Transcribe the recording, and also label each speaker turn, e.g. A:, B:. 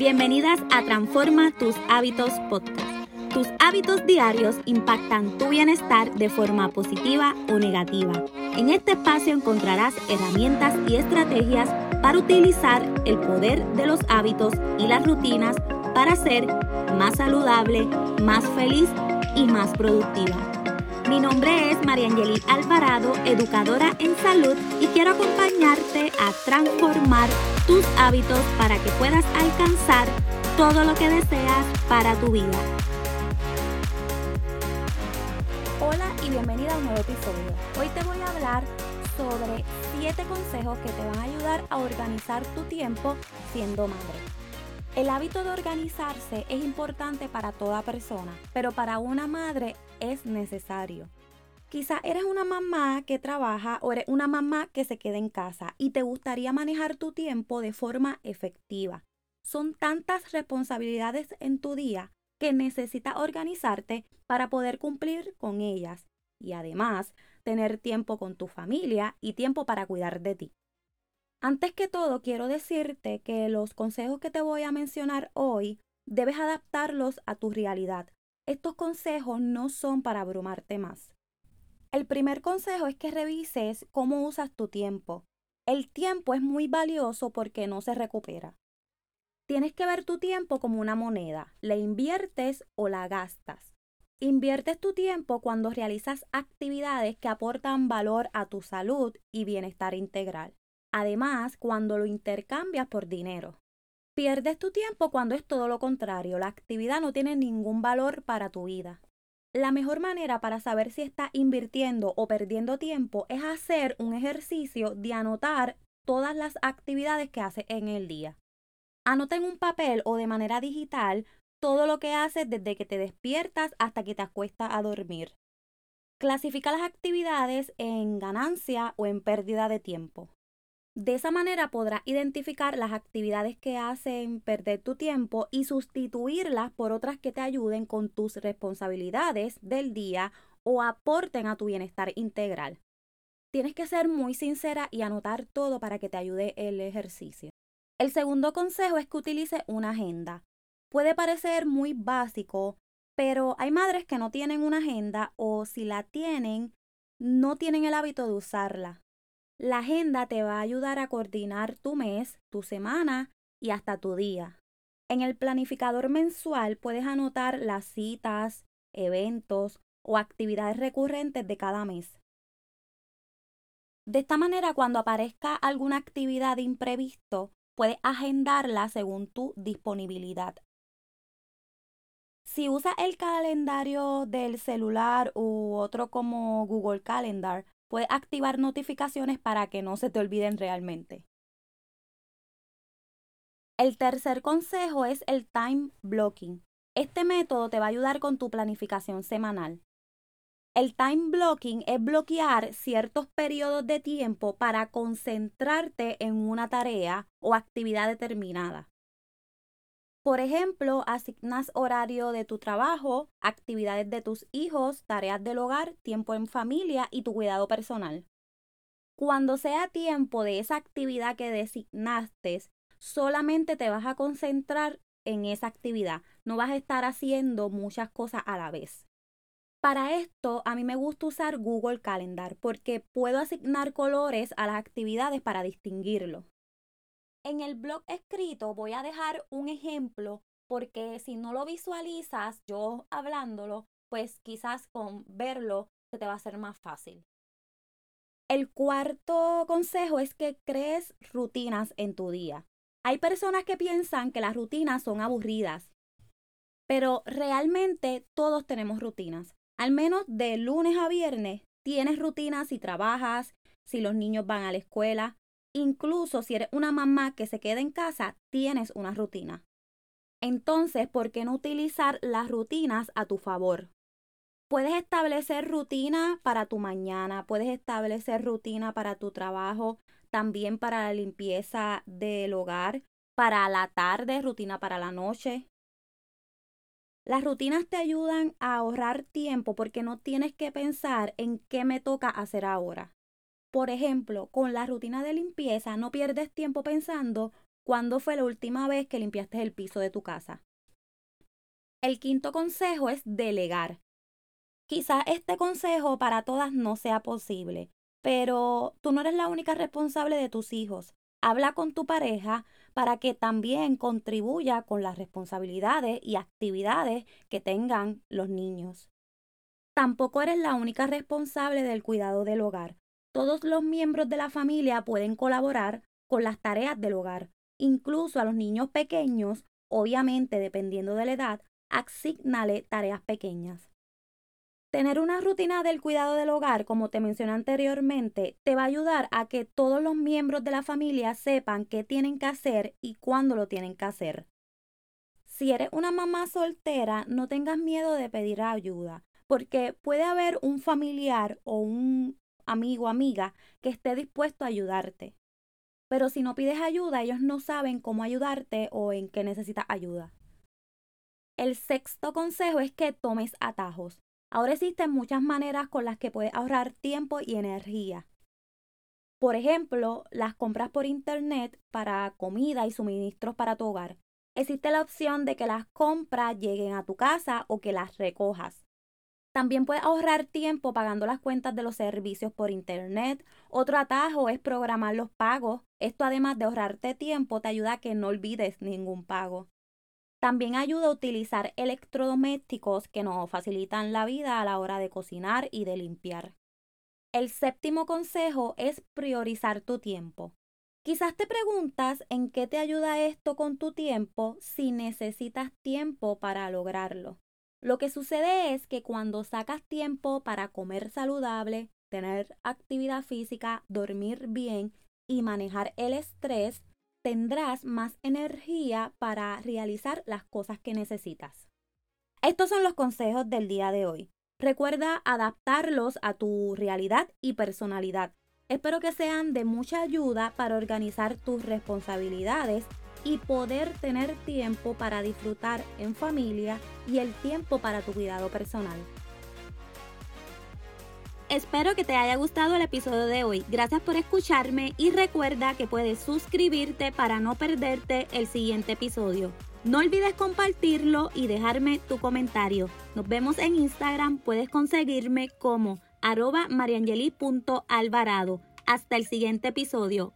A: Bienvenidas a Transforma tus hábitos podcast. Tus hábitos diarios impactan tu bienestar de forma positiva o negativa. En este espacio encontrarás herramientas y estrategias para utilizar el poder de los hábitos y las rutinas para ser más saludable, más feliz y más productiva. Mi nombre es María Angelit Alvarado, educadora en salud y quiero acompañarte a transformar tus hábitos para que puedas alcanzar todo lo que deseas para tu vida. Hola y bienvenida a un nuevo episodio. Hoy te voy a hablar sobre 7 consejos que te van a ayudar a organizar tu tiempo siendo madre. El hábito de organizarse es importante para toda persona, pero para una madre es necesario. Quizá eres una mamá que trabaja o eres una mamá que se queda en casa y te gustaría manejar tu tiempo de forma efectiva. Son tantas responsabilidades en tu día que necesitas organizarte para poder cumplir con ellas y además tener tiempo con tu familia y tiempo para cuidar de ti. Antes que todo, quiero decirte que los consejos que te voy a mencionar hoy debes adaptarlos a tu realidad. Estos consejos no son para abrumarte más. El primer consejo es que revises cómo usas tu tiempo. El tiempo es muy valioso porque no se recupera. Tienes que ver tu tiempo como una moneda. ¿La inviertes o la gastas? Inviertes tu tiempo cuando realizas actividades que aportan valor a tu salud y bienestar integral. Además, cuando lo intercambias por dinero. Pierdes tu tiempo cuando es todo lo contrario, la actividad no tiene ningún valor para tu vida. La mejor manera para saber si estás invirtiendo o perdiendo tiempo es hacer un ejercicio de anotar todas las actividades que haces en el día. Anota en un papel o de manera digital todo lo que haces desde que te despiertas hasta que te acuestas a dormir. Clasifica las actividades en ganancia o en pérdida de tiempo. De esa manera podrás identificar las actividades que hacen perder tu tiempo y sustituirlas por otras que te ayuden con tus responsabilidades del día o aporten a tu bienestar integral. Tienes que ser muy sincera y anotar todo para que te ayude el ejercicio. El segundo consejo es que utilices una agenda. Puede parecer muy básico, pero hay madres que no tienen una agenda o si la tienen, no tienen el hábito de usarla. La agenda te va a ayudar a coordinar tu mes, tu semana y hasta tu día. En el planificador mensual puedes anotar las citas, eventos o actividades recurrentes de cada mes. De esta manera, cuando aparezca alguna actividad imprevisto, puedes agendarla según tu disponibilidad. Si usas el calendario del celular u otro como Google Calendar, puedes activar notificaciones para que no se te olviden realmente. El tercer consejo es el time blocking. Este método te va a ayudar con tu planificación semanal. El time blocking es bloquear ciertos periodos de tiempo para concentrarte en una tarea o actividad determinada. Por ejemplo, asignas horario de tu trabajo, actividades de tus hijos, tareas del hogar, tiempo en familia y tu cuidado personal. Cuando sea tiempo de esa actividad que designaste, solamente te vas a concentrar en esa actividad. No vas a estar haciendo muchas cosas a la vez. Para esto, a mí me gusta usar Google Calendar porque puedo asignar colores a las actividades para distinguirlo. En el blog escrito voy a dejar un ejemplo porque si no lo visualizas yo hablándolo, pues quizás con verlo se te va a hacer más fácil. El cuarto consejo es que crees rutinas en tu día. Hay personas que piensan que las rutinas son aburridas, pero realmente todos tenemos rutinas. Al menos de lunes a viernes tienes rutinas si trabajas, si los niños van a la escuela, Incluso si eres una mamá que se queda en casa, tienes una rutina. Entonces, ¿por qué no utilizar las rutinas a tu favor? Puedes establecer rutina para tu mañana, puedes establecer rutina para tu trabajo, también para la limpieza del hogar, para la tarde, rutina para la noche. Las rutinas te ayudan a ahorrar tiempo porque no tienes que pensar en qué me toca hacer ahora. Por ejemplo, con la rutina de limpieza no pierdes tiempo pensando ¿Cuándo fue la última vez que limpiaste el piso de tu casa? El quinto consejo es delegar. Quizás este consejo para todas no sea posible, pero tú no eres la única responsable de tus hijos. Habla con tu pareja para que también contribuya con las responsabilidades y actividades que tengan los niños. Tampoco eres la única responsable del cuidado del hogar. Todos los miembros de la familia pueden colaborar con las tareas del hogar. Incluso a los niños pequeños, obviamente dependiendo de la edad, asignale tareas pequeñas. Tener una rutina del cuidado del hogar, como te mencioné anteriormente, te va a ayudar a que todos los miembros de la familia sepan qué tienen que hacer y cuándo lo tienen que hacer. Si eres una mamá soltera, no tengas miedo de pedir ayuda, porque puede haber un familiar o un amigo amiga que esté dispuesto a ayudarte. Pero si no pides ayuda, ellos no saben cómo ayudarte o en qué necesitas ayuda. El sexto consejo es que tomes atajos. Ahora existen muchas maneras con las que puedes ahorrar tiempo y energía. Por ejemplo, las compras por internet para comida y suministros para tu hogar. Existe la opción de que las compras lleguen a tu casa o que las recojas. También puedes ahorrar tiempo pagando las cuentas de los servicios por internet. Otro atajo es programar los pagos. Esto además de ahorrarte tiempo te ayuda a que no olvides ningún pago. También ayuda a utilizar electrodomésticos que nos facilitan la vida a la hora de cocinar y de limpiar. El séptimo consejo es priorizar tu tiempo. Quizás te preguntas en qué te ayuda esto con tu tiempo si necesitas tiempo para lograrlo. Lo que sucede es que cuando sacas tiempo para comer saludable, tener actividad física, dormir bien y manejar el estrés, tendrás más energía para realizar las cosas que necesitas. Estos son los consejos del día de hoy. Recuerda adaptarlos a tu realidad y personalidad. Espero que sean de mucha ayuda para organizar tus responsabilidades y poder tener tiempo para disfrutar en familia y el tiempo para tu cuidado personal. Espero que te haya gustado el episodio de hoy. Gracias por escucharme y recuerda que puedes suscribirte para no perderte el siguiente episodio. No olvides compartirlo y dejarme tu comentario. Nos vemos en Instagram. Puedes conseguirme como arroba mariangeli.alvarado. Hasta el siguiente episodio.